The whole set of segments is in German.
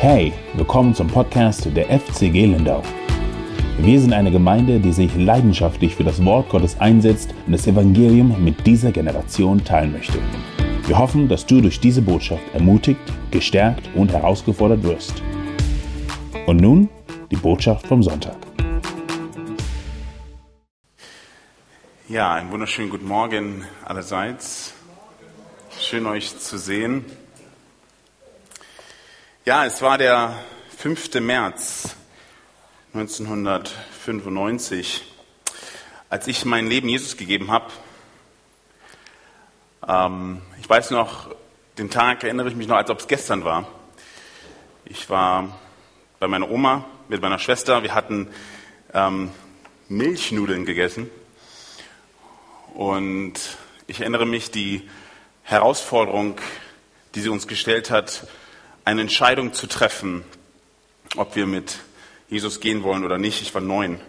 Hey, willkommen zum Podcast der FCG Lindau. Wir sind eine Gemeinde, die sich leidenschaftlich für das Wort Gottes einsetzt und das Evangelium mit dieser Generation teilen möchte. Wir hoffen, dass du durch diese Botschaft ermutigt, gestärkt und herausgefordert wirst. Und nun die Botschaft vom Sonntag. Ja, einen wunderschönen guten Morgen allerseits. Schön euch zu sehen. Ja, es war der 5. März 1995, als ich mein Leben Jesus gegeben habe. Ähm, ich weiß noch, den Tag erinnere ich mich noch, als ob es gestern war. Ich war bei meiner Oma mit meiner Schwester. Wir hatten ähm, Milchnudeln gegessen. Und ich erinnere mich, die Herausforderung, die sie uns gestellt hat, eine Entscheidung zu treffen, ob wir mit Jesus gehen wollen oder nicht. Ich war neun.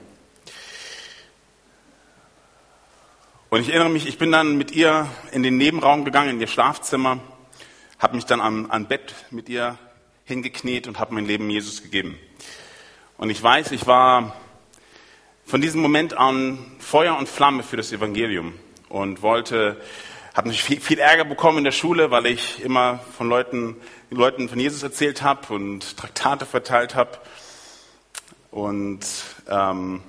Und ich erinnere mich, ich bin dann mit ihr in den Nebenraum gegangen, in ihr Schlafzimmer, habe mich dann am, am Bett mit ihr hingekniet und habe mein Leben Jesus gegeben. Und ich weiß, ich war von diesem Moment an Feuer und Flamme für das Evangelium und wollte habe natürlich viel, viel, Ärger bekommen in der Schule, weil ich immer von Leuten, Leuten von Jesus erzählt habe und Traktate verteilt habe. Und ähm,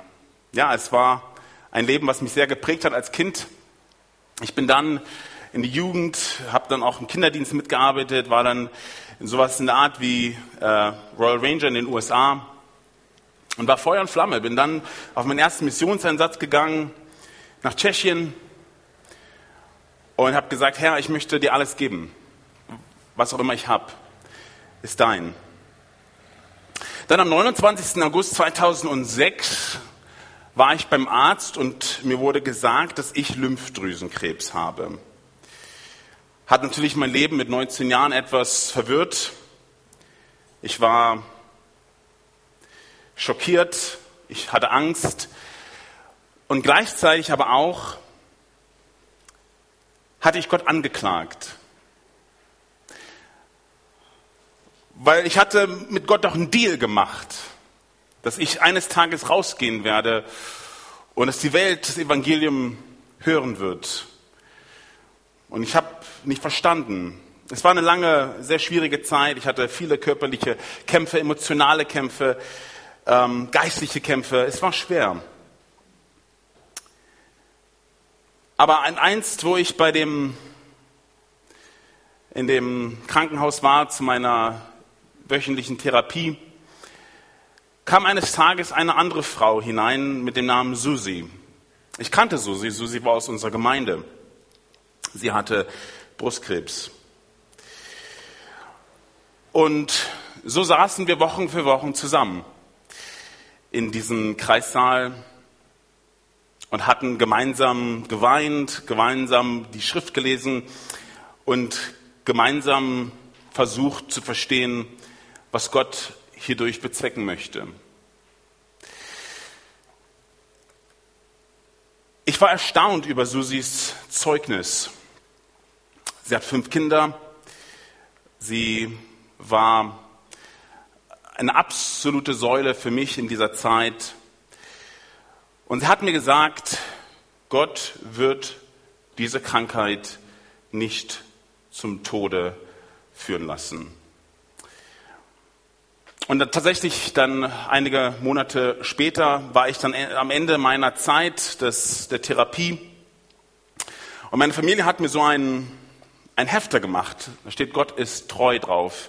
ja, es war ein Leben, was mich sehr geprägt hat als Kind. Ich bin dann in die Jugend, habe dann auch im Kinderdienst mitgearbeitet, war dann in sowas in der Art wie äh, Royal Ranger in den USA und war Feuer und Flamme. Bin dann auf meinen ersten Missionseinsatz gegangen nach Tschechien, und habe gesagt, Herr, ich möchte dir alles geben. Was auch immer ich habe, ist dein. Dann am 29. August 2006 war ich beim Arzt und mir wurde gesagt, dass ich Lymphdrüsenkrebs habe. Hat natürlich mein Leben mit 19 Jahren etwas verwirrt. Ich war schockiert, ich hatte Angst und gleichzeitig aber auch hatte ich Gott angeklagt. Weil ich hatte mit Gott doch einen Deal gemacht, dass ich eines Tages rausgehen werde und dass die Welt das Evangelium hören wird. Und ich habe nicht verstanden. Es war eine lange, sehr schwierige Zeit. Ich hatte viele körperliche Kämpfe, emotionale Kämpfe, ähm, geistliche Kämpfe. Es war schwer. Aber ein einst, wo ich bei dem, in dem Krankenhaus war zu meiner wöchentlichen Therapie, kam eines Tages eine andere Frau hinein mit dem Namen Susi. Ich kannte Susi, Susi war aus unserer Gemeinde. Sie hatte Brustkrebs. Und so saßen wir Wochen für Wochen zusammen in diesem Kreissaal und hatten gemeinsam geweint, gemeinsam die Schrift gelesen und gemeinsam versucht zu verstehen, was Gott hierdurch bezwecken möchte. Ich war erstaunt über Susis Zeugnis. Sie hat fünf Kinder. Sie war eine absolute Säule für mich in dieser Zeit. Und sie hat mir gesagt, Gott wird diese Krankheit nicht zum Tode führen lassen. Und tatsächlich dann einige Monate später war ich dann am Ende meiner Zeit des, der Therapie. Und meine Familie hat mir so ein, ein Hefter gemacht. Da steht, Gott ist treu drauf.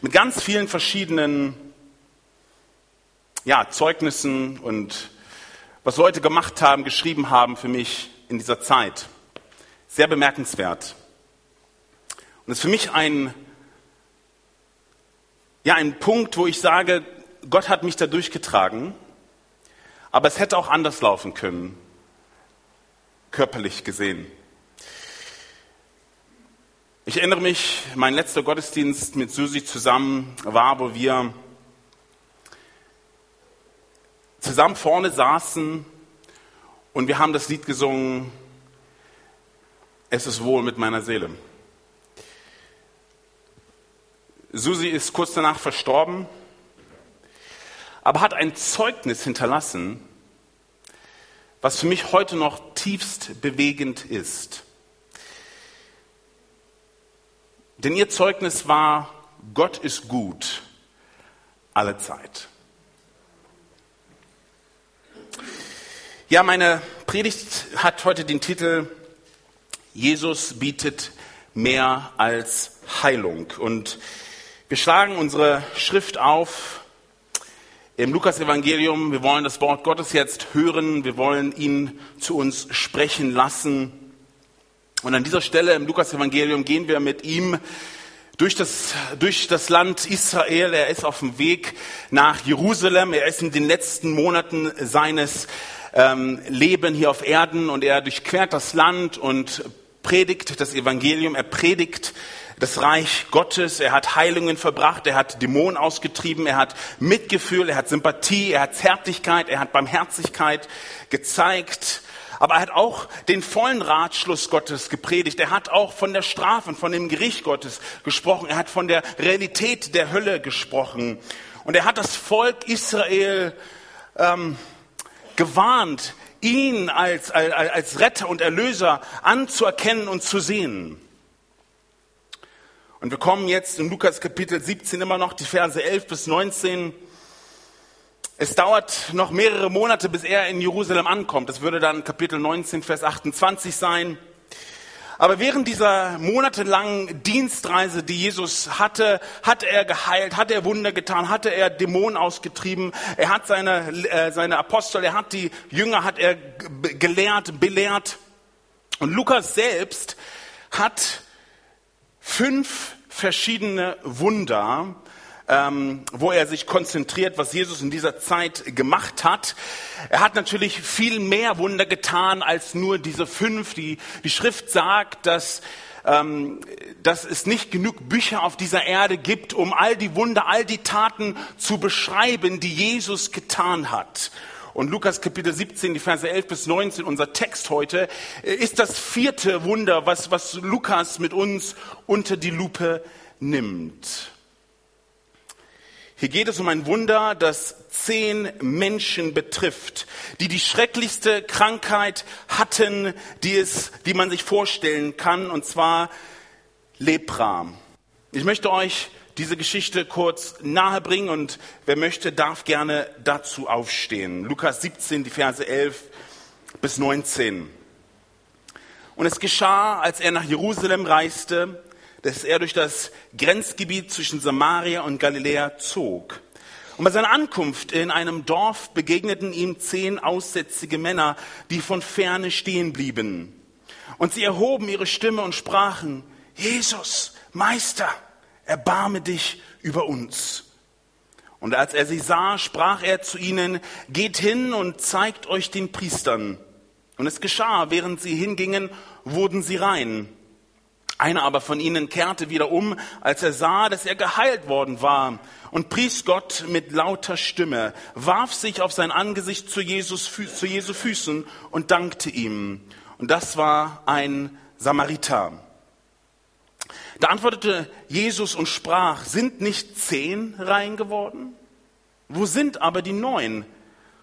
Mit ganz vielen verschiedenen ja, Zeugnissen und was Leute gemacht haben, geschrieben haben für mich in dieser Zeit. Sehr bemerkenswert. Und es ist für mich ein, ja, ein Punkt, wo ich sage, Gott hat mich da durchgetragen, aber es hätte auch anders laufen können, körperlich gesehen. Ich erinnere mich, mein letzter Gottesdienst mit Susi zusammen war, wo wir zusammen vorne saßen und wir haben das Lied gesungen, Es ist wohl mit meiner Seele. Susi ist kurz danach verstorben, aber hat ein Zeugnis hinterlassen, was für mich heute noch tiefst bewegend ist. Denn ihr Zeugnis war, Gott ist gut alle Zeit. Ja, meine Predigt hat heute den Titel Jesus bietet mehr als Heilung. Und wir schlagen unsere Schrift auf im Lukas-Evangelium. Wir wollen das Wort Gottes jetzt hören. Wir wollen ihn zu uns sprechen lassen. Und an dieser Stelle im Lukas-Evangelium gehen wir mit ihm durch das, durch das Land Israel. Er ist auf dem Weg nach Jerusalem. Er ist in den letzten Monaten seines ähm, Lebens hier auf Erden und er durchquert das Land und predigt das Evangelium. Er predigt das Reich Gottes, er hat Heilungen verbracht, er hat Dämonen ausgetrieben, er hat Mitgefühl, er hat Sympathie, er hat Zärtlichkeit, er hat Barmherzigkeit gezeigt. Aber er hat auch den vollen Ratschluss Gottes gepredigt. Er hat auch von der Strafe und von dem Gericht Gottes gesprochen. Er hat von der Realität der Hölle gesprochen. Und er hat das Volk Israel ähm, gewarnt, ihn als, als, als Retter und Erlöser anzuerkennen und zu sehen. Und wir kommen jetzt in Lukas Kapitel 17 immer noch die Verse 11 bis 19. Es dauert noch mehrere Monate, bis er in Jerusalem ankommt. Das würde dann Kapitel 19, Vers 28 sein. Aber während dieser monatelangen Dienstreise, die Jesus hatte, hat er geheilt, hat er Wunder getan, hatte er Dämonen ausgetrieben, er hat seine, äh, seine Apostel, er hat die Jünger, hat er gelehrt, belehrt. Und Lukas selbst hat fünf verschiedene Wunder, ähm, wo er sich konzentriert, was Jesus in dieser Zeit gemacht hat. Er hat natürlich viel mehr Wunder getan als nur diese fünf. Die, die Schrift sagt, dass ähm, dass es nicht genug Bücher auf dieser Erde gibt, um all die Wunder, all die Taten zu beschreiben, die Jesus getan hat. Und Lukas Kapitel 17, die Verse 11 bis 19, unser Text heute, äh, ist das vierte Wunder, was, was Lukas mit uns unter die Lupe nimmt. Hier geht es um ein Wunder, das zehn Menschen betrifft, die die schrecklichste Krankheit hatten, die, es, die man sich vorstellen kann, und zwar Lepra. Ich möchte euch diese Geschichte kurz nahebringen und wer möchte, darf gerne dazu aufstehen. Lukas 17, die Verse 11 bis 19. Und es geschah, als er nach Jerusalem reiste, dass er durch das Grenzgebiet zwischen Samaria und Galiläa zog. Und bei seiner Ankunft in einem Dorf begegneten ihm zehn aussätzige Männer, die von ferne stehen blieben. Und sie erhoben ihre Stimme und sprachen, Jesus, Meister, erbarme dich über uns. Und als er sie sah, sprach er zu ihnen, geht hin und zeigt euch den Priestern. Und es geschah, während sie hingingen, wurden sie rein. Einer aber von ihnen kehrte wieder um, als er sah, dass er geheilt worden war, und pries Gott mit lauter Stimme, warf sich auf sein Angesicht zu, Jesus, zu Jesu Füßen und dankte ihm. Und das war ein Samariter. Da antwortete Jesus und sprach, sind nicht zehn rein geworden? Wo sind aber die neun?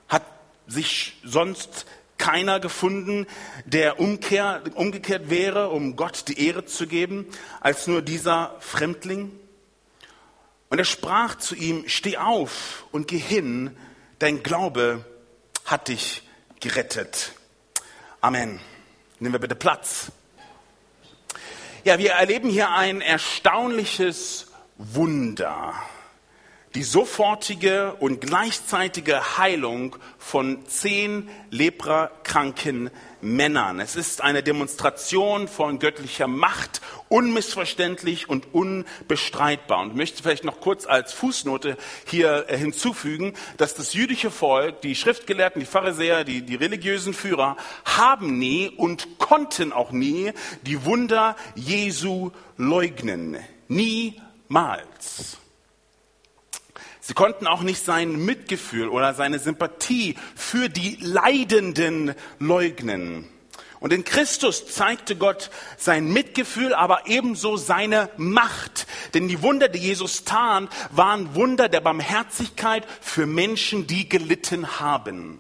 Hat sich sonst keiner gefunden, der umkehr, umgekehrt wäre, um Gott die Ehre zu geben, als nur dieser Fremdling? Und er sprach zu ihm, steh auf und geh hin, dein Glaube hat dich gerettet. Amen. Nehmen wir bitte Platz. Ja, wir erleben hier ein erstaunliches Wunder. Die sofortige und gleichzeitige Heilung von zehn leprakranken Männern. Es ist eine Demonstration von göttlicher Macht, unmissverständlich und unbestreitbar. Und ich möchte vielleicht noch kurz als Fußnote hier äh, hinzufügen, dass das jüdische Volk, die Schriftgelehrten, die Pharisäer, die, die religiösen Führer haben nie und konnten auch nie die Wunder Jesu leugnen. Niemals. Sie konnten auch nicht sein Mitgefühl oder seine Sympathie für die Leidenden leugnen. Und in Christus zeigte Gott sein Mitgefühl, aber ebenso seine Macht. Denn die Wunder, die Jesus tat, waren Wunder der Barmherzigkeit für Menschen, die gelitten haben.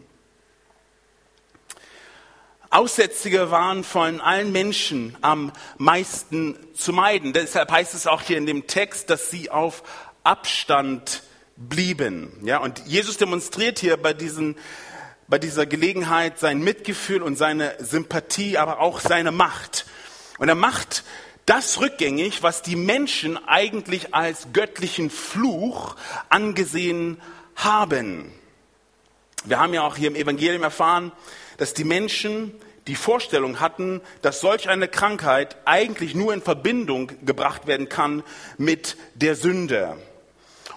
Aussätzige waren von allen Menschen am meisten zu meiden. Deshalb heißt es auch hier in dem Text, dass sie auf Abstand blieben. Ja, und Jesus demonstriert hier bei diesen bei dieser Gelegenheit sein Mitgefühl und seine Sympathie, aber auch seine Macht. Und er macht das rückgängig, was die Menschen eigentlich als göttlichen Fluch angesehen haben. Wir haben ja auch hier im Evangelium erfahren, dass die Menschen die Vorstellung hatten, dass solch eine Krankheit eigentlich nur in Verbindung gebracht werden kann mit der Sünde.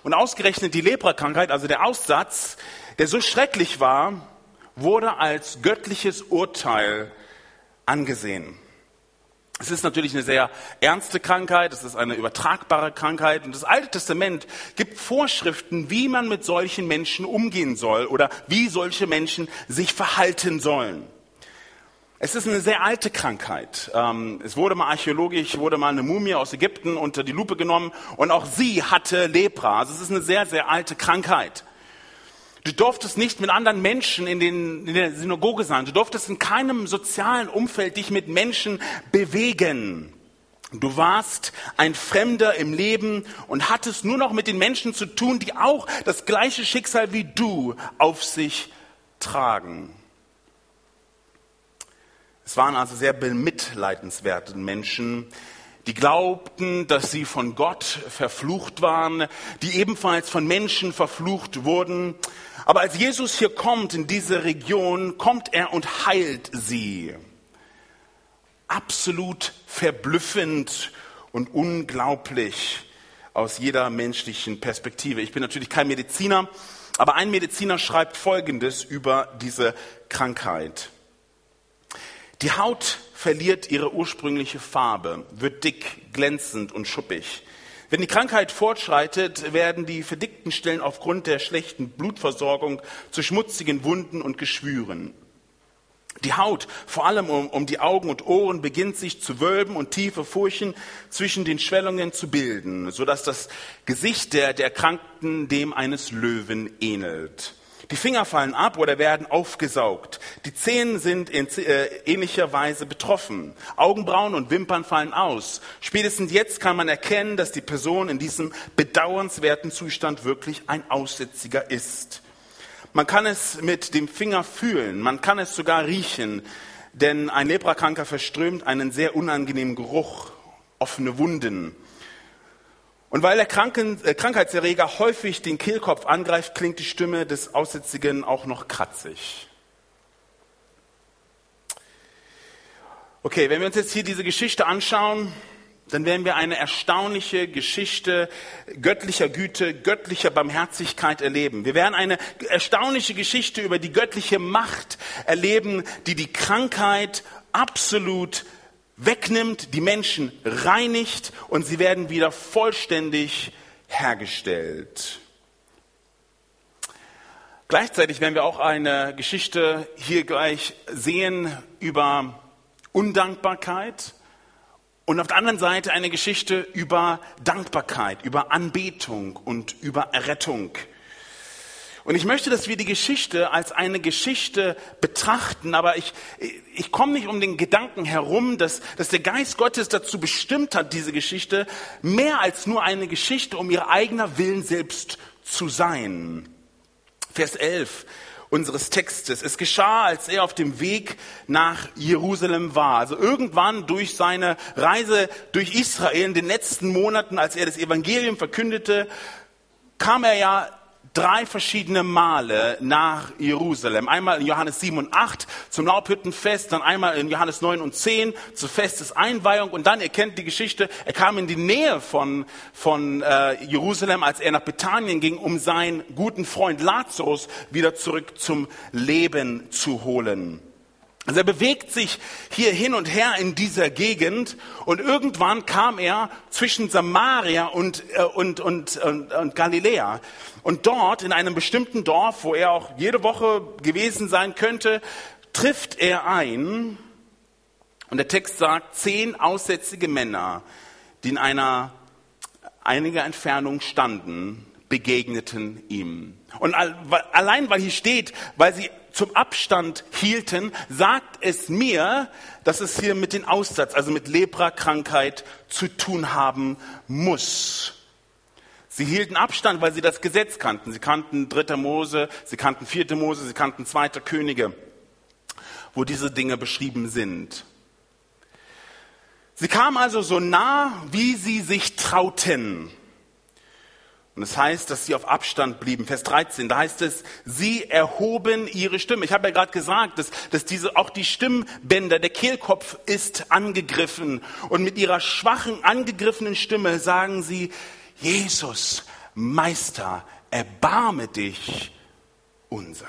Und ausgerechnet die Leprakrankheit, also der Aussatz, der so schrecklich war, wurde als göttliches Urteil angesehen. Es ist natürlich eine sehr ernste Krankheit, es ist eine übertragbare Krankheit und das Alte Testament gibt Vorschriften, wie man mit solchen Menschen umgehen soll oder wie solche Menschen sich verhalten sollen. Es ist eine sehr alte Krankheit. Ähm, es wurde mal archäologisch, wurde mal eine Mumie aus Ägypten unter die Lupe genommen und auch sie hatte Lepra. Also es ist eine sehr, sehr alte Krankheit. Du durftest nicht mit anderen Menschen in, den, in der Synagoge sein. Du durftest in keinem sozialen Umfeld dich mit Menschen bewegen. Du warst ein Fremder im Leben und hattest nur noch mit den Menschen zu tun, die auch das gleiche Schicksal wie du auf sich tragen. Es waren also sehr bemitleidenswerte Menschen, die glaubten, dass sie von Gott verflucht waren, die ebenfalls von Menschen verflucht wurden. Aber als Jesus hier kommt in diese Region, kommt er und heilt sie. Absolut verblüffend und unglaublich aus jeder menschlichen Perspektive. Ich bin natürlich kein Mediziner, aber ein Mediziner schreibt Folgendes über diese Krankheit. Die Haut verliert ihre ursprüngliche Farbe, wird dick, glänzend und schuppig. Wenn die Krankheit fortschreitet, werden die verdickten Stellen aufgrund der schlechten Blutversorgung zu schmutzigen Wunden und Geschwüren. Die Haut, vor allem um, um, die Augen und Ohren, beginnt sich zu wölben und tiefe Furchen zwischen den Schwellungen zu bilden, sodass das Gesicht der, der Kranken dem eines Löwen ähnelt. Die Finger fallen ab oder werden aufgesaugt. Die Zähne sind in äh, ähnlicher Weise betroffen. Augenbrauen und Wimpern fallen aus. Spätestens jetzt kann man erkennen, dass die Person in diesem bedauernswerten Zustand wirklich ein Aussätziger ist. Man kann es mit dem Finger fühlen, man kann es sogar riechen, denn ein Leprakranker verströmt einen sehr unangenehmen Geruch, offene Wunden. Und weil der Kranken, äh, Krankheitserreger häufig den Kehlkopf angreift, klingt die Stimme des Aussätzigen auch noch kratzig. Okay, wenn wir uns jetzt hier diese Geschichte anschauen, dann werden wir eine erstaunliche Geschichte göttlicher Güte, göttlicher Barmherzigkeit erleben. Wir werden eine erstaunliche Geschichte über die göttliche Macht erleben, die die Krankheit absolut wegnimmt, die Menschen reinigt und sie werden wieder vollständig hergestellt. Gleichzeitig werden wir auch eine Geschichte hier gleich sehen über Undankbarkeit und auf der anderen Seite eine Geschichte über Dankbarkeit, über Anbetung und über Errettung. Und ich möchte, dass wir die Geschichte als eine Geschichte betrachten, aber ich, ich komme nicht um den Gedanken herum, dass, dass der Geist Gottes dazu bestimmt hat, diese Geschichte mehr als nur eine Geschichte, um ihr eigener Willen selbst zu sein. Vers 11 unseres Textes. Es geschah, als er auf dem Weg nach Jerusalem war. Also irgendwann durch seine Reise durch Israel in den letzten Monaten, als er das Evangelium verkündete, kam er ja drei verschiedene Male nach Jerusalem. Einmal in Johannes 7 und 8 zum Laubhüttenfest, dann einmal in Johannes 9 und 10 zur Festeseinweihung und dann, ihr kennt die Geschichte, er kam in die Nähe von, von äh, Jerusalem, als er nach Bethanien ging, um seinen guten Freund Lazarus wieder zurück zum Leben zu holen. Also er bewegt sich hier hin und her in dieser Gegend und irgendwann kam er zwischen Samaria und, äh, und, und, und, und Galiläa. Und dort in einem bestimmten Dorf, wo er auch jede Woche gewesen sein könnte, trifft er ein, und der Text sagt, zehn aussätzige Männer, die in einer einiger Entfernung standen, begegneten ihm. Und allein weil hier steht, weil sie zum Abstand hielten, sagt es mir, dass es hier mit dem Aussatz, also mit Lepra-Krankheit zu tun haben muss. Sie hielten Abstand, weil sie das Gesetz kannten. Sie kannten dritter Mose, sie kannten vierte Mose, sie kannten zweiter Könige, wo diese Dinge beschrieben sind. Sie kamen also so nah, wie sie sich trauten. Und es das heißt, dass sie auf Abstand blieben. Vers 13, da heißt es, sie erhoben ihre Stimme. Ich habe ja gerade gesagt, dass, dass diese, auch die Stimmbänder, der Kehlkopf ist angegriffen. Und mit ihrer schwachen, angegriffenen Stimme sagen sie, Jesus, Meister, erbarme dich unser.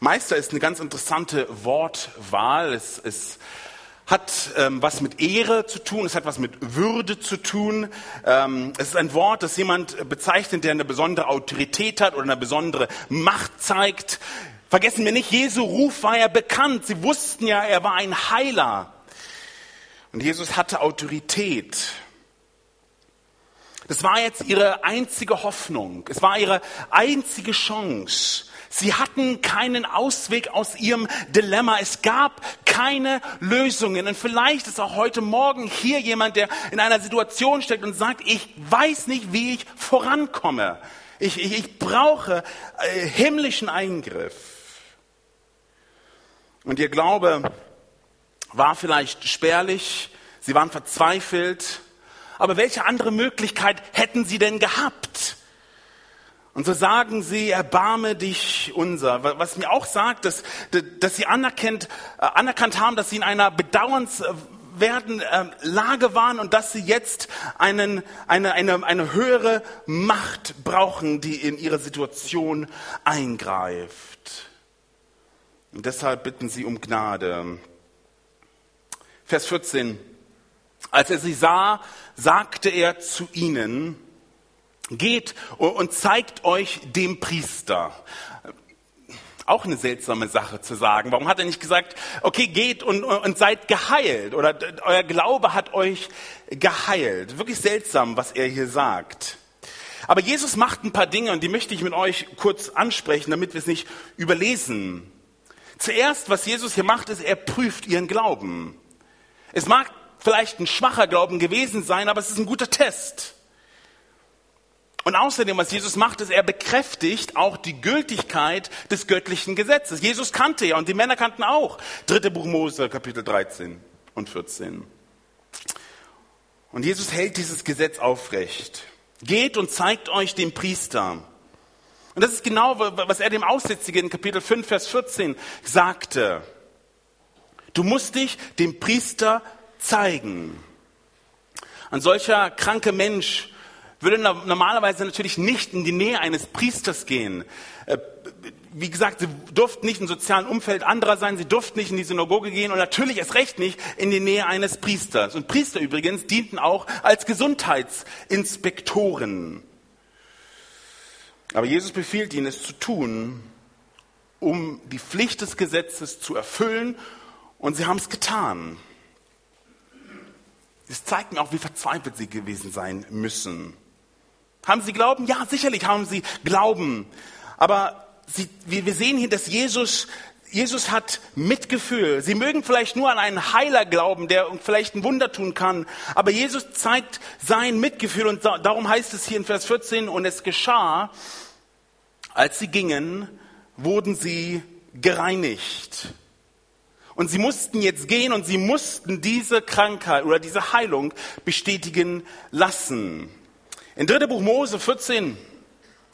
Meister ist eine ganz interessante Wortwahl. Es, es hat ähm, was mit Ehre zu tun, es hat was mit Würde zu tun. Ähm, es ist ein Wort, das jemand bezeichnet, der eine besondere Autorität hat oder eine besondere Macht zeigt. Vergessen wir nicht, Jesu Ruf war ja bekannt. Sie wussten ja, er war ein Heiler. Und Jesus hatte Autorität. Das war jetzt ihre einzige Hoffnung. Es war ihre einzige Chance. Sie hatten keinen Ausweg aus ihrem Dilemma. Es gab keine Lösungen. Und vielleicht ist auch heute Morgen hier jemand, der in einer Situation steckt und sagt, ich weiß nicht, wie ich vorankomme. Ich, ich, ich brauche äh, himmlischen Eingriff. Und ihr Glaube war vielleicht spärlich. Sie waren verzweifelt. Aber welche andere Möglichkeit hätten sie denn gehabt? Und so sagen sie, erbarme dich unser. Was mir auch sagt, dass, dass sie anerkennt, äh, anerkannt haben, dass sie in einer bedauernswerten ähm, Lage waren und dass sie jetzt einen, eine, eine, eine höhere Macht brauchen, die in ihre Situation eingreift. Und deshalb bitten sie um Gnade. Vers 14. Als er sie sah, sagte er zu ihnen, geht und zeigt euch dem Priester. Auch eine seltsame Sache zu sagen. Warum hat er nicht gesagt, okay, geht und, und seid geheilt oder euer Glaube hat euch geheilt? Wirklich seltsam, was er hier sagt. Aber Jesus macht ein paar Dinge und die möchte ich mit euch kurz ansprechen, damit wir es nicht überlesen. Zuerst, was Jesus hier macht, ist, er prüft ihren Glauben. Es mag vielleicht ein schwacher Glauben gewesen sein, aber es ist ein guter Test. Und außerdem, was Jesus macht, ist, er bekräftigt auch die Gültigkeit des göttlichen Gesetzes. Jesus kannte ja und die Männer kannten auch. Dritte Buch Mose, Kapitel 13 und 14. Und Jesus hält dieses Gesetz aufrecht. Geht und zeigt euch den Priester. Und das ist genau, was er dem Aussätzigen in Kapitel 5, Vers 14 sagte. Du musst dich dem Priester zeigen. Ein solcher kranker Mensch würde normalerweise natürlich nicht in die Nähe eines Priesters gehen. Äh, wie gesagt, sie durften nicht im sozialen Umfeld anderer sein, sie durften nicht in die Synagoge gehen und natürlich erst recht nicht in die Nähe eines Priesters. Und Priester übrigens dienten auch als Gesundheitsinspektoren. Aber Jesus befiehlt ihnen, es zu tun, um die Pflicht des Gesetzes zu erfüllen und sie haben es getan. Das zeigt mir auch, wie verzweifelt sie gewesen sein müssen. Haben sie Glauben? Ja, sicherlich haben sie Glauben. Aber sie, wir sehen hier, dass Jesus, Jesus hat Mitgefühl. Sie mögen vielleicht nur an einen Heiler glauben, der vielleicht ein Wunder tun kann. Aber Jesus zeigt sein Mitgefühl und darum heißt es hier in Vers 14, und es geschah, als sie gingen, wurden sie gereinigt. Und sie mussten jetzt gehen und sie mussten diese Krankheit oder diese Heilung bestätigen lassen. In 3. Buch Mose 14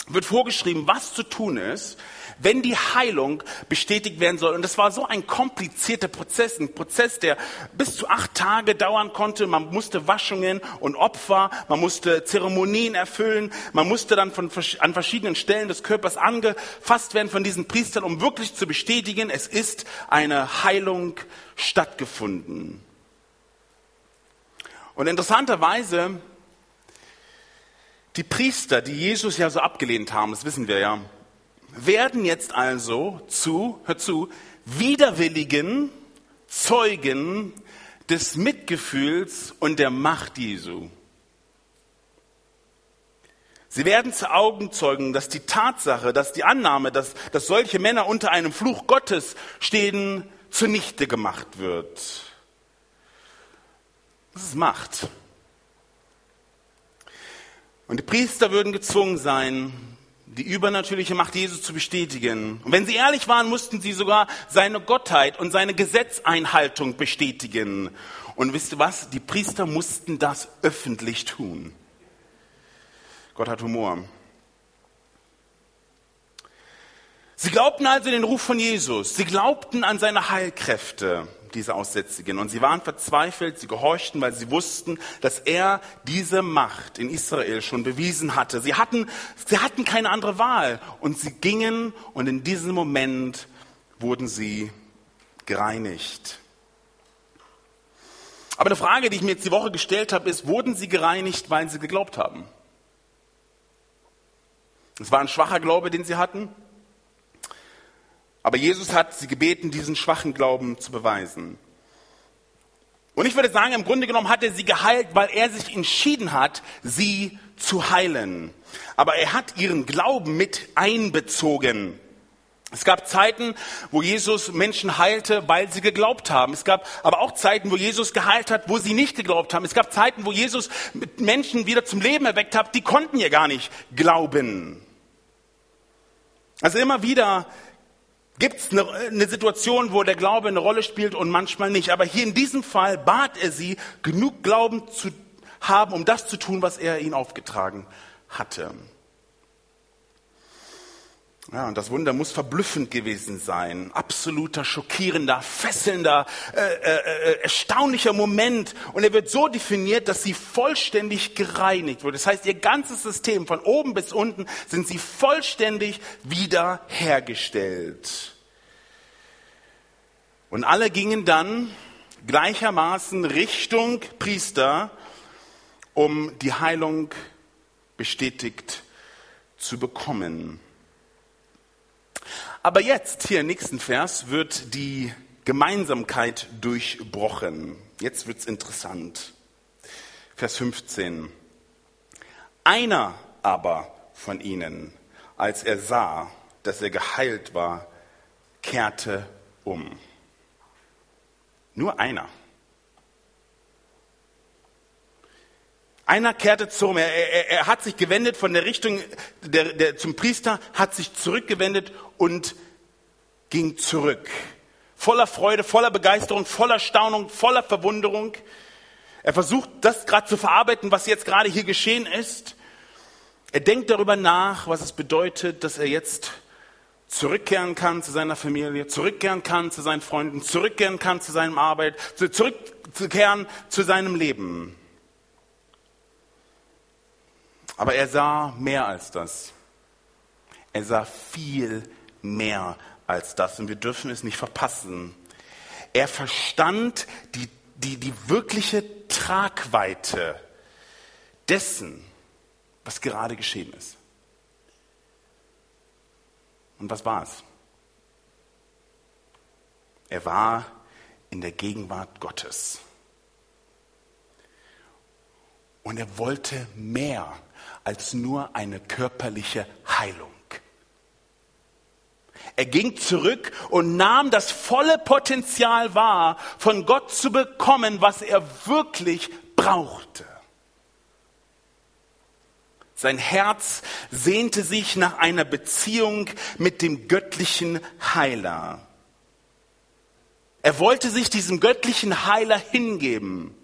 wird vorgeschrieben, was zu tun ist, wenn die Heilung bestätigt werden soll. Und das war so ein komplizierter Prozess, ein Prozess, der bis zu acht Tage dauern konnte. Man musste Waschungen und Opfer, man musste Zeremonien erfüllen, man musste dann von, an verschiedenen Stellen des Körpers angefasst werden von diesen Priestern, um wirklich zu bestätigen, es ist eine Heilung stattgefunden. Und interessanterweise die Priester, die Jesus ja so abgelehnt haben, das wissen wir ja, werden jetzt also zu, hör zu, widerwilligen Zeugen des Mitgefühls und der Macht Jesu. Sie werden zu Augenzeugen, dass die Tatsache, dass die Annahme, dass, dass solche Männer unter einem Fluch Gottes stehen, zunichte gemacht wird. Das ist Macht. Und die Priester würden gezwungen sein, die übernatürliche Macht Jesu zu bestätigen. Und wenn sie ehrlich waren, mussten sie sogar seine Gottheit und seine Gesetzeinhaltung bestätigen. Und wisst ihr was? Die Priester mussten das öffentlich tun. Gott hat Humor. Sie glaubten also den Ruf von Jesus. Sie glaubten an seine Heilkräfte, diese Aussätzigen. Und sie waren verzweifelt, sie gehorchten, weil sie wussten, dass er diese Macht in Israel schon bewiesen hatte. Sie hatten, sie hatten keine andere Wahl. Und sie gingen und in diesem Moment wurden sie gereinigt. Aber eine Frage, die ich mir jetzt die Woche gestellt habe, ist, wurden sie gereinigt, weil sie geglaubt haben? Es war ein schwacher Glaube, den sie hatten. Aber Jesus hat sie gebeten, diesen schwachen Glauben zu beweisen. Und ich würde sagen, im Grunde genommen hat er sie geheilt, weil er sich entschieden hat, sie zu heilen. Aber er hat ihren Glauben mit einbezogen. Es gab Zeiten, wo Jesus Menschen heilte, weil sie geglaubt haben. Es gab aber auch Zeiten, wo Jesus geheilt hat, wo sie nicht geglaubt haben. Es gab Zeiten, wo Jesus Menschen wieder zum Leben erweckt hat, die konnten ja gar nicht glauben. Also immer wieder gibt es eine, eine, Situation, wo der Glaube eine Rolle spielt und manchmal nicht. Aber hier in diesem Fall bat er sie, genug Glauben zu haben, um das zu tun, was er ihnen aufgetragen hatte. Ja, und das Wunder muss verblüffend gewesen sein. Absoluter, schockierender, fesselnder, äh, äh, äh, erstaunlicher Moment. Und er wird so definiert, dass sie vollständig gereinigt wird. Das heißt, ihr ganzes System von oben bis unten sind sie vollständig wiederhergestellt. Und alle gingen dann gleichermaßen Richtung Priester, um die Heilung bestätigt zu bekommen. Aber jetzt, hier im nächsten Vers, wird die Gemeinsamkeit durchbrochen. Jetzt wird's interessant. Vers 15. Einer aber von ihnen, als er sah, dass er geheilt war, kehrte um. Nur einer. Einer kehrte zum, er, er, er hat sich gewendet von der Richtung der, der, zum Priester, hat sich zurückgewendet und ging zurück. Voller Freude, voller Begeisterung, voller Staunung, voller Verwunderung. Er versucht, das gerade zu verarbeiten, was jetzt gerade hier geschehen ist. Er denkt darüber nach, was es bedeutet, dass er jetzt zurückkehren kann zu seiner Familie, zurückkehren kann zu seinen Freunden, zurückkehren kann zu seinem Arbeit, zurückzukehren zu seinem Leben. Aber er sah mehr als das. Er sah viel mehr als das und wir dürfen es nicht verpassen. Er verstand die, die, die wirkliche Tragweite dessen, was gerade geschehen ist. Und was war es? Er war in der Gegenwart Gottes. Und er wollte mehr als nur eine körperliche Heilung. Er ging zurück und nahm das volle Potenzial wahr, von Gott zu bekommen, was er wirklich brauchte. Sein Herz sehnte sich nach einer Beziehung mit dem göttlichen Heiler. Er wollte sich diesem göttlichen Heiler hingeben.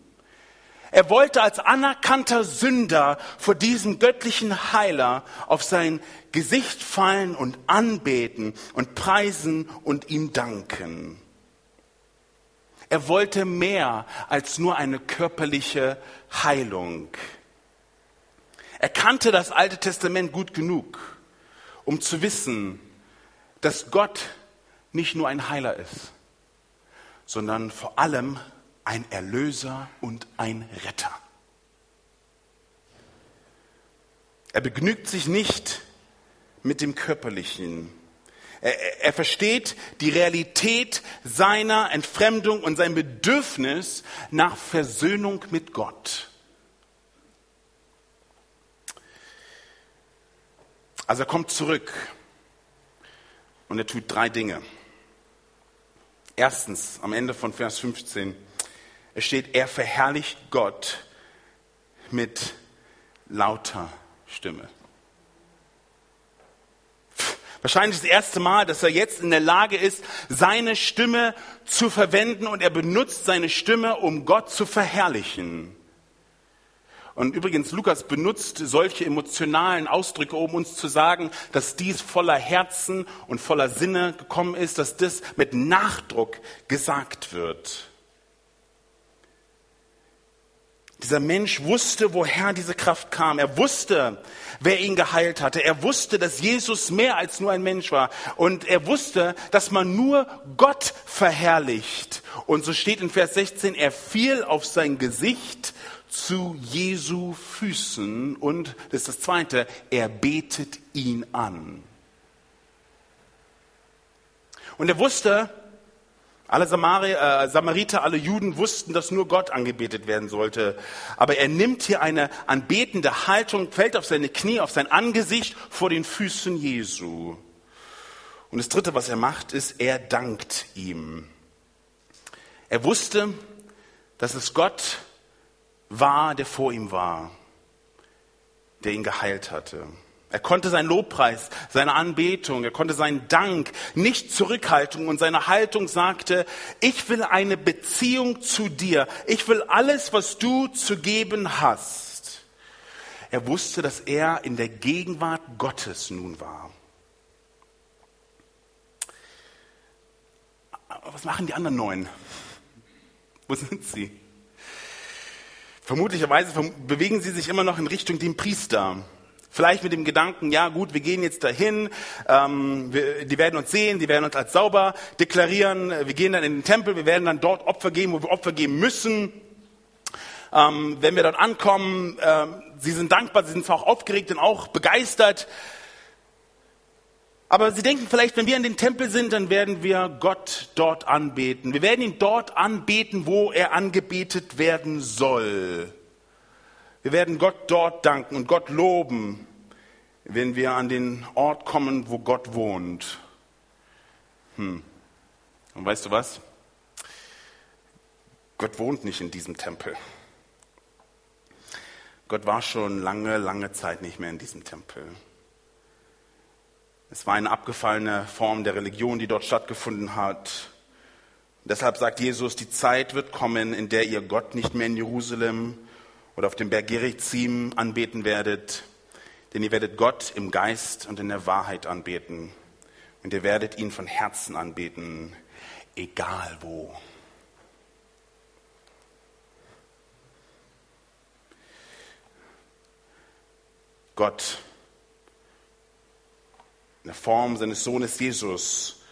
Er wollte als anerkannter Sünder vor diesem göttlichen Heiler auf sein Gesicht fallen und anbeten und preisen und ihm danken. Er wollte mehr als nur eine körperliche Heilung. Er kannte das Alte Testament gut genug, um zu wissen, dass Gott nicht nur ein Heiler ist, sondern vor allem ein Erlöser und ein Retter. Er begnügt sich nicht mit dem Körperlichen. Er, er versteht die Realität seiner Entfremdung und sein Bedürfnis nach Versöhnung mit Gott. Also er kommt zurück und er tut drei Dinge. Erstens, am Ende von Vers 15, es steht, er verherrlicht Gott mit lauter Stimme. Wahrscheinlich das erste Mal, dass er jetzt in der Lage ist, seine Stimme zu verwenden und er benutzt seine Stimme, um Gott zu verherrlichen. Und übrigens, Lukas benutzt solche emotionalen Ausdrücke, um uns zu sagen, dass dies voller Herzen und voller Sinne gekommen ist, dass das mit Nachdruck gesagt wird. Dieser Mensch wusste, woher diese Kraft kam. Er wusste, wer ihn geheilt hatte. Er wusste, dass Jesus mehr als nur ein Mensch war. Und er wusste, dass man nur Gott verherrlicht. Und so steht in Vers 16, er fiel auf sein Gesicht zu Jesu Füßen und, das ist das Zweite, er betet ihn an. Und er wusste, alle Samari, äh, Samariter, alle Juden wussten, dass nur Gott angebetet werden sollte. Aber er nimmt hier eine anbetende Haltung, fällt auf seine Knie, auf sein Angesicht vor den Füßen Jesu. Und das Dritte, was er macht, ist, er dankt ihm. Er wusste, dass es Gott war, der vor ihm war, der ihn geheilt hatte. Er konnte seinen Lobpreis, seine Anbetung, er konnte seinen Dank nicht zurückhalten und seine Haltung sagte, ich will eine Beziehung zu dir. Ich will alles, was du zu geben hast. Er wusste, dass er in der Gegenwart Gottes nun war. Aber was machen die anderen neun? Wo sind sie? Vermutlicherweise bewegen sie sich immer noch in Richtung dem Priester. Vielleicht mit dem Gedanken, ja gut, wir gehen jetzt dahin, ähm, wir, die werden uns sehen, die werden uns als sauber deklarieren, wir gehen dann in den Tempel, wir werden dann dort Opfer geben, wo wir Opfer geben müssen. Ähm, wenn wir dort ankommen, ähm, sie sind dankbar, sie sind zwar auch aufgeregt und auch begeistert, aber sie denken vielleicht, wenn wir in den Tempel sind, dann werden wir Gott dort anbeten. Wir werden ihn dort anbeten, wo er angebetet werden soll. Wir werden Gott dort danken und Gott loben, wenn wir an den Ort kommen, wo Gott wohnt. Hm. Und weißt du was? Gott wohnt nicht in diesem Tempel. Gott war schon lange, lange Zeit nicht mehr in diesem Tempel. Es war eine abgefallene Form der Religion, die dort stattgefunden hat. deshalb sagt Jesus, die Zeit wird kommen, in der ihr Gott nicht mehr in Jerusalem oder auf dem Berg Gerizim anbeten werdet, denn ihr werdet Gott im Geist und in der Wahrheit anbeten. Und ihr werdet ihn von Herzen anbeten, egal wo. Gott in der Form seines Sohnes Jesus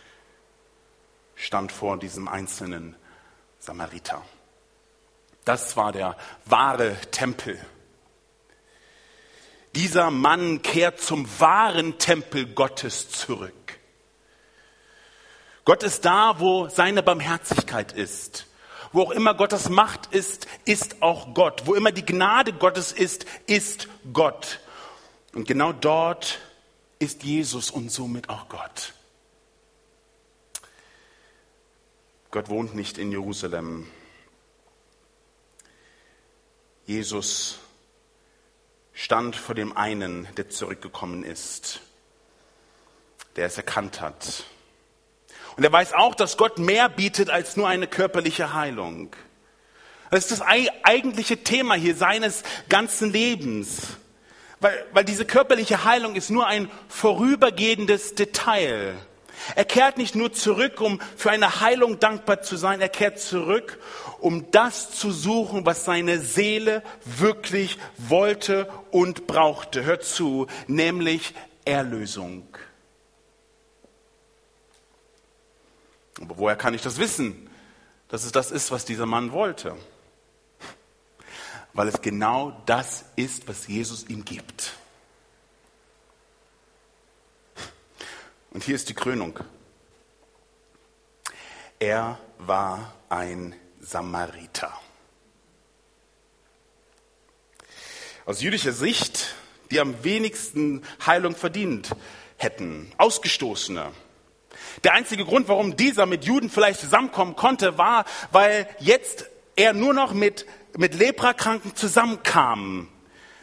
stand vor diesem einzelnen Samariter. Das war der wahre Tempel. Dieser Mann kehrt zum wahren Tempel Gottes zurück. Gott ist da, wo seine Barmherzigkeit ist. Wo auch immer Gottes Macht ist, ist auch Gott. Wo immer die Gnade Gottes ist, ist Gott. Und genau dort ist Jesus und somit auch Gott. Gott wohnt nicht in Jerusalem. Jesus stand vor dem einen, der zurückgekommen ist, der es erkannt hat. Und er weiß auch, dass Gott mehr bietet als nur eine körperliche Heilung. Das ist das eigentliche Thema hier seines ganzen Lebens. Weil, weil diese körperliche Heilung ist nur ein vorübergehendes Detail. Er kehrt nicht nur zurück, um für eine Heilung dankbar zu sein, er kehrt zurück, um das zu suchen, was seine Seele wirklich wollte und brauchte. Hört zu, nämlich Erlösung. Aber woher kann ich das wissen, dass es das ist, was dieser Mann wollte? weil es genau das ist, was Jesus ihm gibt. Und hier ist die Krönung. Er war ein Samariter. Aus jüdischer Sicht, die am wenigsten Heilung verdient hätten, Ausgestoßene. Der einzige Grund, warum dieser mit Juden vielleicht zusammenkommen konnte, war, weil jetzt er nur noch mit, mit Leprakranken zusammenkam.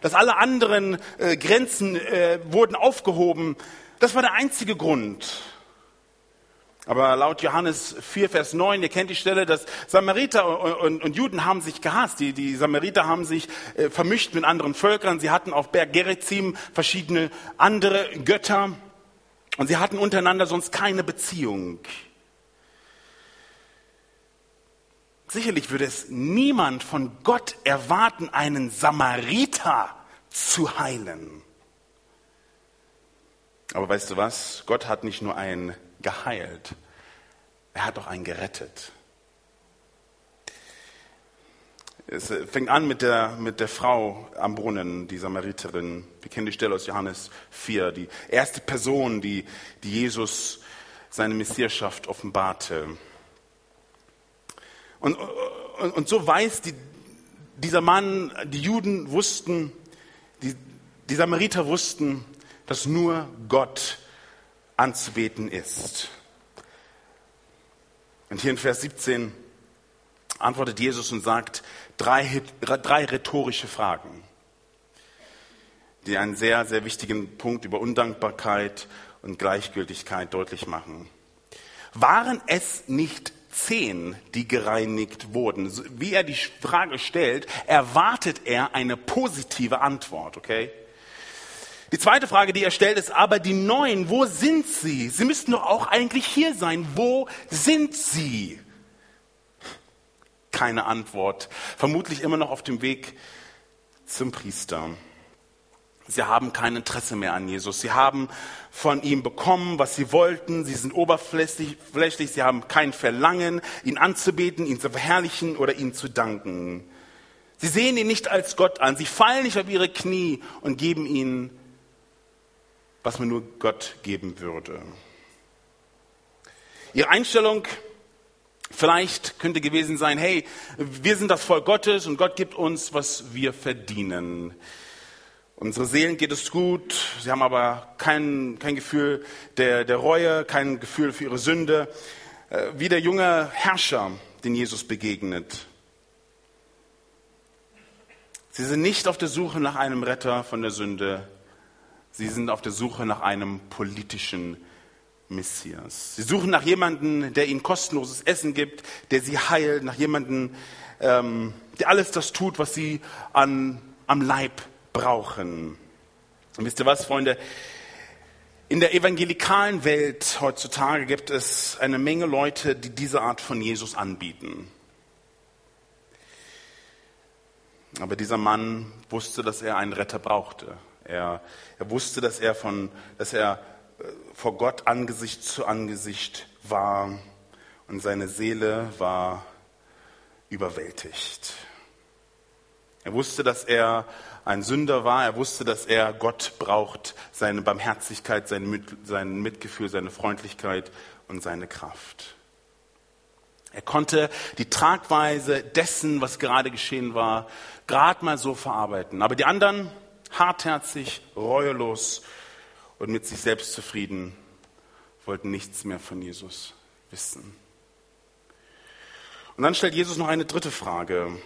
Dass alle anderen äh, Grenzen äh, wurden aufgehoben. Das war der einzige Grund. Aber laut Johannes 4, Vers 9, ihr kennt die Stelle, dass Samariter und, und, und Juden haben sich gehasst. Die, die Samariter haben sich äh, vermischt mit anderen Völkern. Sie hatten auf Berg Gerizim verschiedene andere Götter. Und sie hatten untereinander sonst keine Beziehung. Sicherlich würde es niemand von Gott erwarten, einen Samariter zu heilen. Aber weißt du was? Gott hat nicht nur einen geheilt, er hat auch einen gerettet. Es fängt an mit der, mit der Frau am Brunnen, die Samariterin. Wir kennen die Stelle aus Johannes 4, die erste Person, die, die Jesus seine Messierschaft offenbarte. Und, und, und so weiß die, dieser Mann, die Juden wussten, die, die Samariter wussten, dass nur Gott anzubeten ist. Und hier in Vers 17 antwortet Jesus und sagt drei, drei rhetorische Fragen, die einen sehr, sehr wichtigen Punkt über Undankbarkeit und Gleichgültigkeit deutlich machen. Waren es nicht zehn, die gereinigt wurden? Wie er die Frage stellt, erwartet er eine positive Antwort, okay? Die zweite Frage, die er stellt, ist aber die neun, wo sind sie? Sie müssten doch auch eigentlich hier sein. Wo sind sie? keine Antwort. Vermutlich immer noch auf dem Weg zum Priester. Sie haben kein Interesse mehr an Jesus. Sie haben von ihm bekommen, was sie wollten. Sie sind oberflächlich. Sie haben kein Verlangen, ihn anzubeten, ihn zu verherrlichen oder ihm zu danken. Sie sehen ihn nicht als Gott an. Sie fallen nicht auf ihre Knie und geben ihm, was man nur Gott geben würde. Ihre Einstellung Vielleicht könnte gewesen sein, hey, wir sind das Volk Gottes und Gott gibt uns, was wir verdienen. Unsere Seelen geht es gut, sie haben aber kein, kein Gefühl der, der Reue, kein Gefühl für ihre Sünde. Äh, wie der junge Herrscher, den Jesus begegnet. Sie sind nicht auf der Suche nach einem Retter von der Sünde, sie sind auf der Suche nach einem politischen Messias. Sie suchen nach jemandem, der ihnen kostenloses Essen gibt, der sie heilt, nach jemandem, ähm, der alles das tut, was sie an, am Leib brauchen. Und wisst ihr was, Freunde? In der evangelikalen Welt heutzutage gibt es eine Menge Leute, die diese Art von Jesus anbieten. Aber dieser Mann wusste, dass er einen Retter brauchte. Er, er wusste, dass er, von, dass er vor Gott Angesicht zu Angesicht war und seine Seele war überwältigt. Er wusste, dass er ein Sünder war. Er wusste, dass er Gott braucht, seine Barmherzigkeit, sein, Mitgefühl, seine Freundlichkeit und seine Kraft. Er konnte die Tragweise dessen, was gerade geschehen war, gerade mal so verarbeiten. Aber die anderen, hartherzig, reuelos, und mit sich selbst zufrieden, wollten nichts mehr von Jesus wissen. Und dann stellt Jesus noch eine dritte Frage.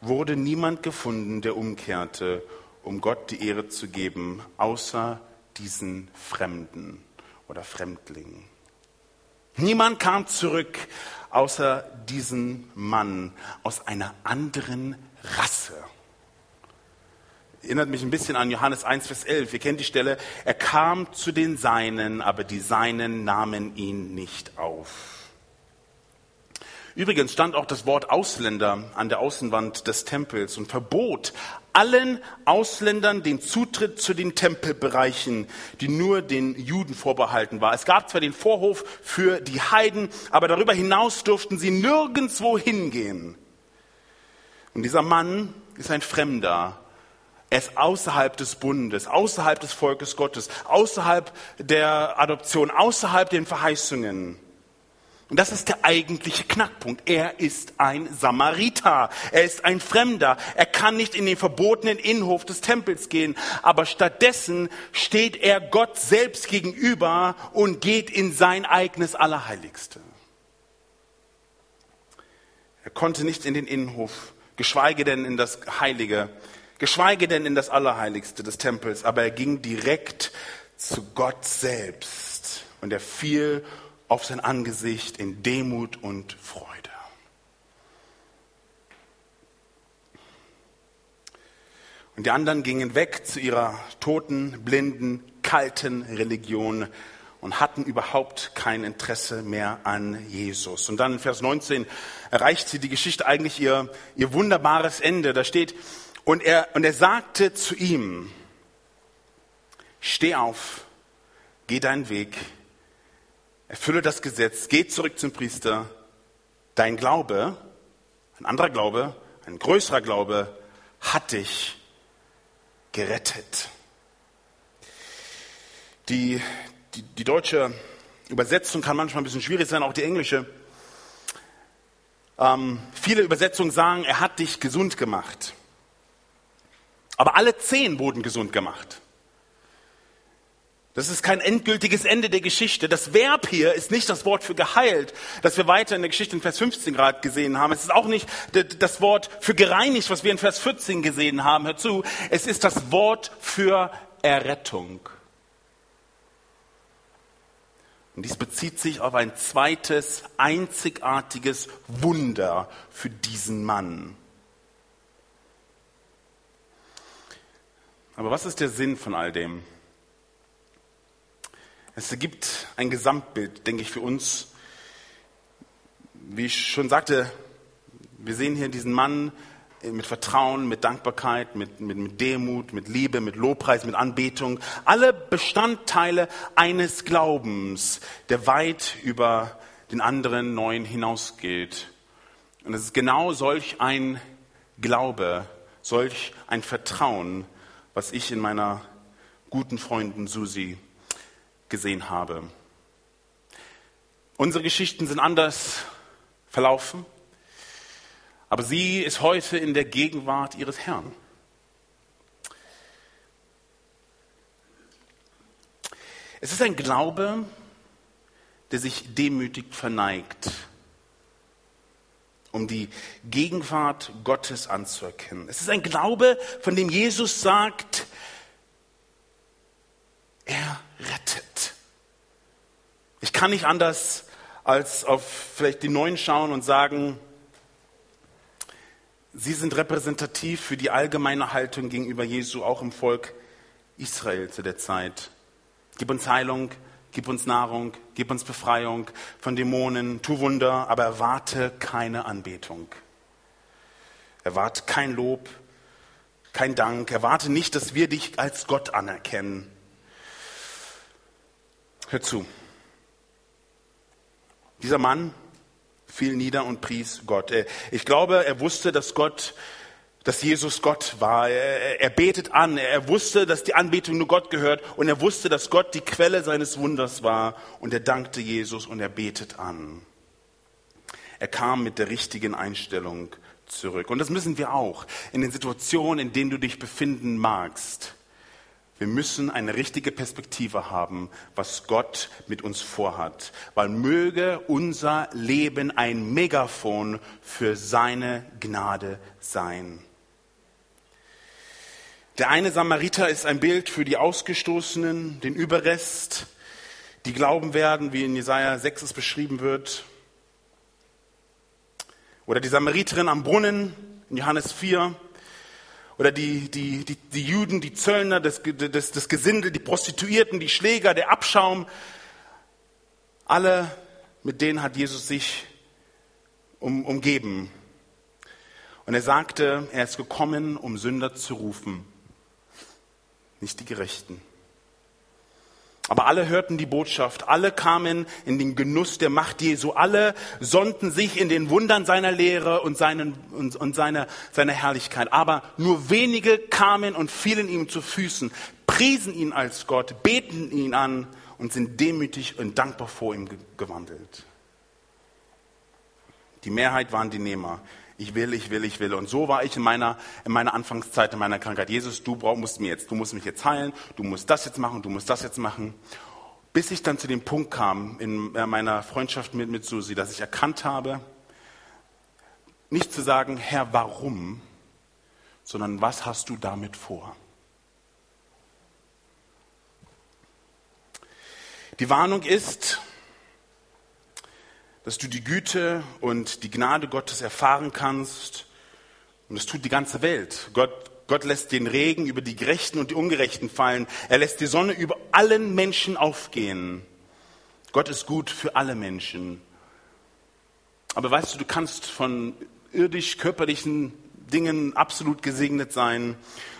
Wurde niemand gefunden, der umkehrte, um Gott die Ehre zu geben, außer diesen Fremden oder Fremdlingen? Niemand kam zurück, außer diesen Mann aus einer anderen Rasse. Erinnert mich ein bisschen an Johannes 1, Vers 11. Ihr kennt die Stelle. Er kam zu den Seinen, aber die Seinen nahmen ihn nicht auf. Übrigens stand auch das Wort Ausländer an der Außenwand des Tempels und verbot allen Ausländern den Zutritt zu den Tempelbereichen, die nur den Juden vorbehalten war. Es gab zwar den Vorhof für die Heiden, aber darüber hinaus durften sie nirgendwo hingehen. Und dieser Mann ist ein Fremder Er ist außerhalb des Bundes, außerhalb des Volkes Gottes, außerhalb der Adoption, außerhalb den Verheißungen. Und das ist der eigentliche Knackpunkt. Er ist ein Samariter. Er ist ein Fremder. Er kann nicht in den verbotenen Innenhof des Tempels gehen. Aber stattdessen steht er Gott selbst gegenüber und geht in sein eigenes Allerheiligste. Er konnte nicht in den Innenhof, geschweige denn in das Heilige, geschweige denn in das Allerheiligste des Tempels. Aber er ging direkt zu Gott selbst. Und er fiel auf sein Angesicht in Demut und Freude. Und die anderen gingen weg zu ihrer toten, blinden, kalten Religion und hatten überhaupt kein Interesse mehr an Jesus. Und dann in Vers 19 erreicht sie die Geschichte eigentlich ihr, ihr wunderbares Ende. Da steht, und er, und er sagte zu ihm, steh auf, geh deinen Weg, erfülle das Gesetz, geh zurück zum Priester. Dein Glaube, ein anderer Glaube, ein größerer Glaube hat dich gerettet. Die, die, die deutsche Übersetzung kann manchmal ein bisschen schwierig sein, auch die englische. Ähm, viele Übersetzungen sagen, er hat dich gesund gemacht. Aber alle zehn wurden gesund gemacht. Das ist kein endgültiges Ende der Geschichte. Das Verb hier ist nicht das Wort für geheilt, das wir weiter in der Geschichte in Vers 15 gerade gesehen haben. Es ist auch nicht das Wort für gereinigt, was wir in Vers 14 gesehen haben. Hör zu, es ist das Wort für Errettung. Und dies bezieht sich auf ein zweites, einzigartiges Wunder für diesen Mann. Aber was ist der Sinn von all dem? Es ergibt ein Gesamtbild, denke ich, für uns. Wie ich schon sagte, wir sehen hier diesen Mann mit Vertrauen, mit Dankbarkeit, mit, mit, mit Demut, mit Liebe, mit Lobpreis, mit Anbetung. Alle Bestandteile eines Glaubens, der weit über den anderen Neuen hinausgeht. Und es ist genau solch ein Glaube, solch ein Vertrauen, was ich in meiner guten Freundin Susi gesehen habe. Unsere Geschichten sind anders verlaufen, aber sie ist heute in der Gegenwart ihres Herrn. Es ist ein Glaube, der sich demütig verneigt, um die Gegenwart Gottes anzuerkennen. Es ist ein Glaube, von dem Jesus sagt, er rettet. Ich kann nicht anders als auf vielleicht die Neuen schauen und sagen, sie sind repräsentativ für die allgemeine Haltung gegenüber Jesu, auch im Volk Israel zu der Zeit. Gib uns Heilung, gib uns Nahrung, gib uns Befreiung von Dämonen, tu Wunder, aber erwarte keine Anbetung. Erwarte kein Lob, kein Dank, erwarte nicht, dass wir dich als Gott anerkennen. Hör zu. Dieser Mann fiel nieder und pries Gott. Ich glaube, er wusste, dass Gott, dass Jesus Gott war. Er, er betet an. Er wusste, dass die Anbetung nur Gott gehört. Und er wusste, dass Gott die Quelle seines Wunders war. Und er dankte Jesus und er betet an. Er kam mit der richtigen Einstellung zurück. Und das müssen wir auch in den Situationen, in denen du dich befinden magst. Wir müssen eine richtige Perspektive haben, was Gott mit uns vorhat, weil möge unser Leben ein Megafon für seine Gnade sein. Der eine Samariter ist ein Bild für die Ausgestoßenen, den Überrest, die glauben werden, wie in Jesaja 6 es beschrieben wird. Oder die Samariterin am Brunnen in Johannes 4 oder die, die, die, die Juden, die Zöllner, das, das, das Gesindel, die Prostituierten, die Schläger, der Abschaum, alle, mit denen hat Jesus sich um, umgeben. Und er sagte, er ist gekommen, um Sünder zu rufen, nicht die Gerechten. Aber alle hörten die Botschaft, alle kamen in den Genuss der Macht Jesu, alle sonnten sich in den Wundern seiner Lehre und, seinen, und, und seiner, seiner Herrlichkeit. Aber nur wenige kamen und fielen ihm zu Füßen, priesen ihn als Gott, beten ihn an und sind demütig und dankbar vor ihm gewandelt. Die Mehrheit waren die Nehmer. Ich will, ich will, ich will. Und so war ich in meiner, in meiner Anfangszeit, in meiner Krankheit. Jesus, du musst mir jetzt, du musst mich jetzt heilen, du musst das jetzt machen, du musst das jetzt machen. Bis ich dann zu dem Punkt kam in äh, meiner Freundschaft mit, mit Susi, dass ich erkannt habe, nicht zu sagen, Herr, warum, sondern was hast du damit vor? Die Warnung ist, dass du die Güte und die Gnade Gottes erfahren kannst. Und das tut die ganze Welt. Gott, Gott lässt den Regen über die Gerechten und die Ungerechten fallen. Er lässt die Sonne über allen Menschen aufgehen. Gott ist gut für alle Menschen. Aber weißt du, du kannst von irdisch-körperlichen Dingen absolut gesegnet sein.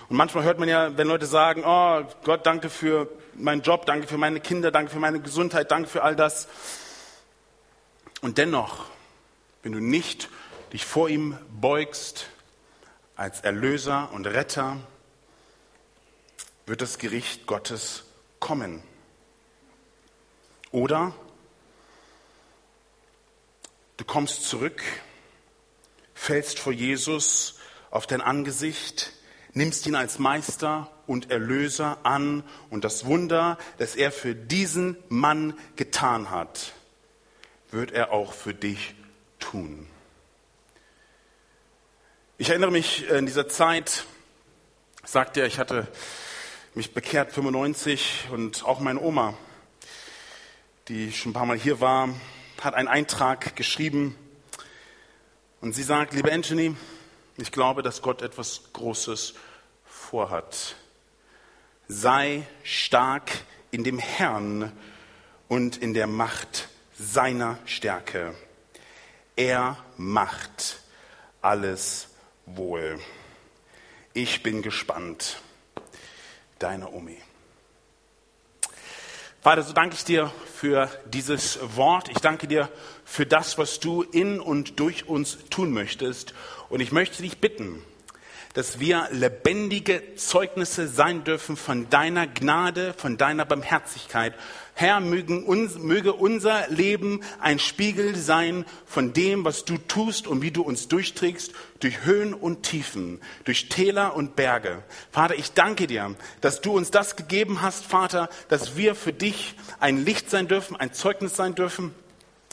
Und manchmal hört man ja, wenn Leute sagen, oh Gott, danke für meinen Job, danke für meine Kinder, danke für meine Gesundheit, danke für all das. Und dennoch, wenn du nicht dich vor ihm beugst als Erlöser und Retter, wird das Gericht Gottes kommen. Oder du kommst zurück, fällst vor Jesus auf dein Angesicht, nimmst ihn als Meister und Erlöser an und das Wunder, das er für diesen Mann getan hat, wird er auch für dich tun. Ich erinnere mich in dieser Zeit, sagt er, ich hatte mich bekehrt 95 und auch meine Oma, die schon ein paar Mal hier war, hat einen Eintrag geschrieben und sie sagt, lieber Anthony, ich glaube, dass Gott etwas Großes vorhat. Sei stark in dem Herrn und in der Macht seiner Stärke. Er macht alles wohl. Ich bin gespannt. Deine Omi. Vater, so danke ich dir für dieses Wort. Ich danke dir für das, was du in und durch uns tun möchtest. Und ich möchte dich bitten, dass wir lebendige Zeugnisse sein dürfen von deiner Gnade, von deiner Barmherzigkeit. Herr, mögen uns, möge unser Leben ein Spiegel sein von dem, was du tust und wie du uns durchträgst, durch Höhen und Tiefen, durch Täler und Berge. Vater, ich danke dir, dass du uns das gegeben hast, Vater, dass wir für dich ein Licht sein dürfen, ein Zeugnis sein dürfen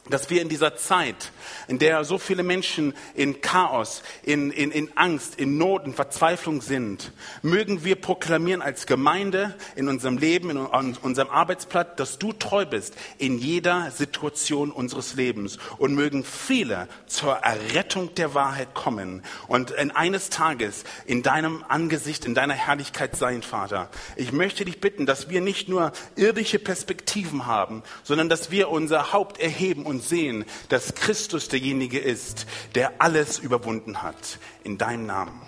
dass wir in dieser Zeit, in der so viele Menschen in Chaos, in, in, in Angst, in Not, in Verzweiflung sind, mögen wir proklamieren als Gemeinde in unserem Leben, in unserem Arbeitsplatz, dass du treu bist in jeder Situation unseres Lebens und mögen viele zur Errettung der Wahrheit kommen und in eines Tages in deinem Angesicht, in deiner Herrlichkeit sein, Vater. Ich möchte dich bitten, dass wir nicht nur irdische Perspektiven haben, sondern dass wir unser Haupt erheben und und sehen, dass Christus derjenige ist, der alles überwunden hat. In deinem Namen.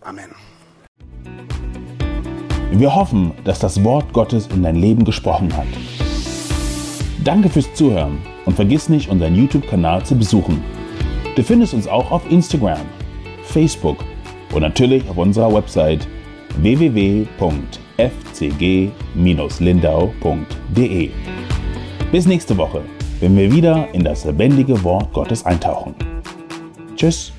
Amen. Wir hoffen, dass das Wort Gottes in dein Leben gesprochen hat. Danke fürs Zuhören und vergiss nicht, unseren YouTube-Kanal zu besuchen. Du findest uns auch auf Instagram, Facebook und natürlich auf unserer Website www.fcg-lindau.de. Bis nächste Woche wenn wir wieder in das lebendige Wort Gottes eintauchen. Tschüss.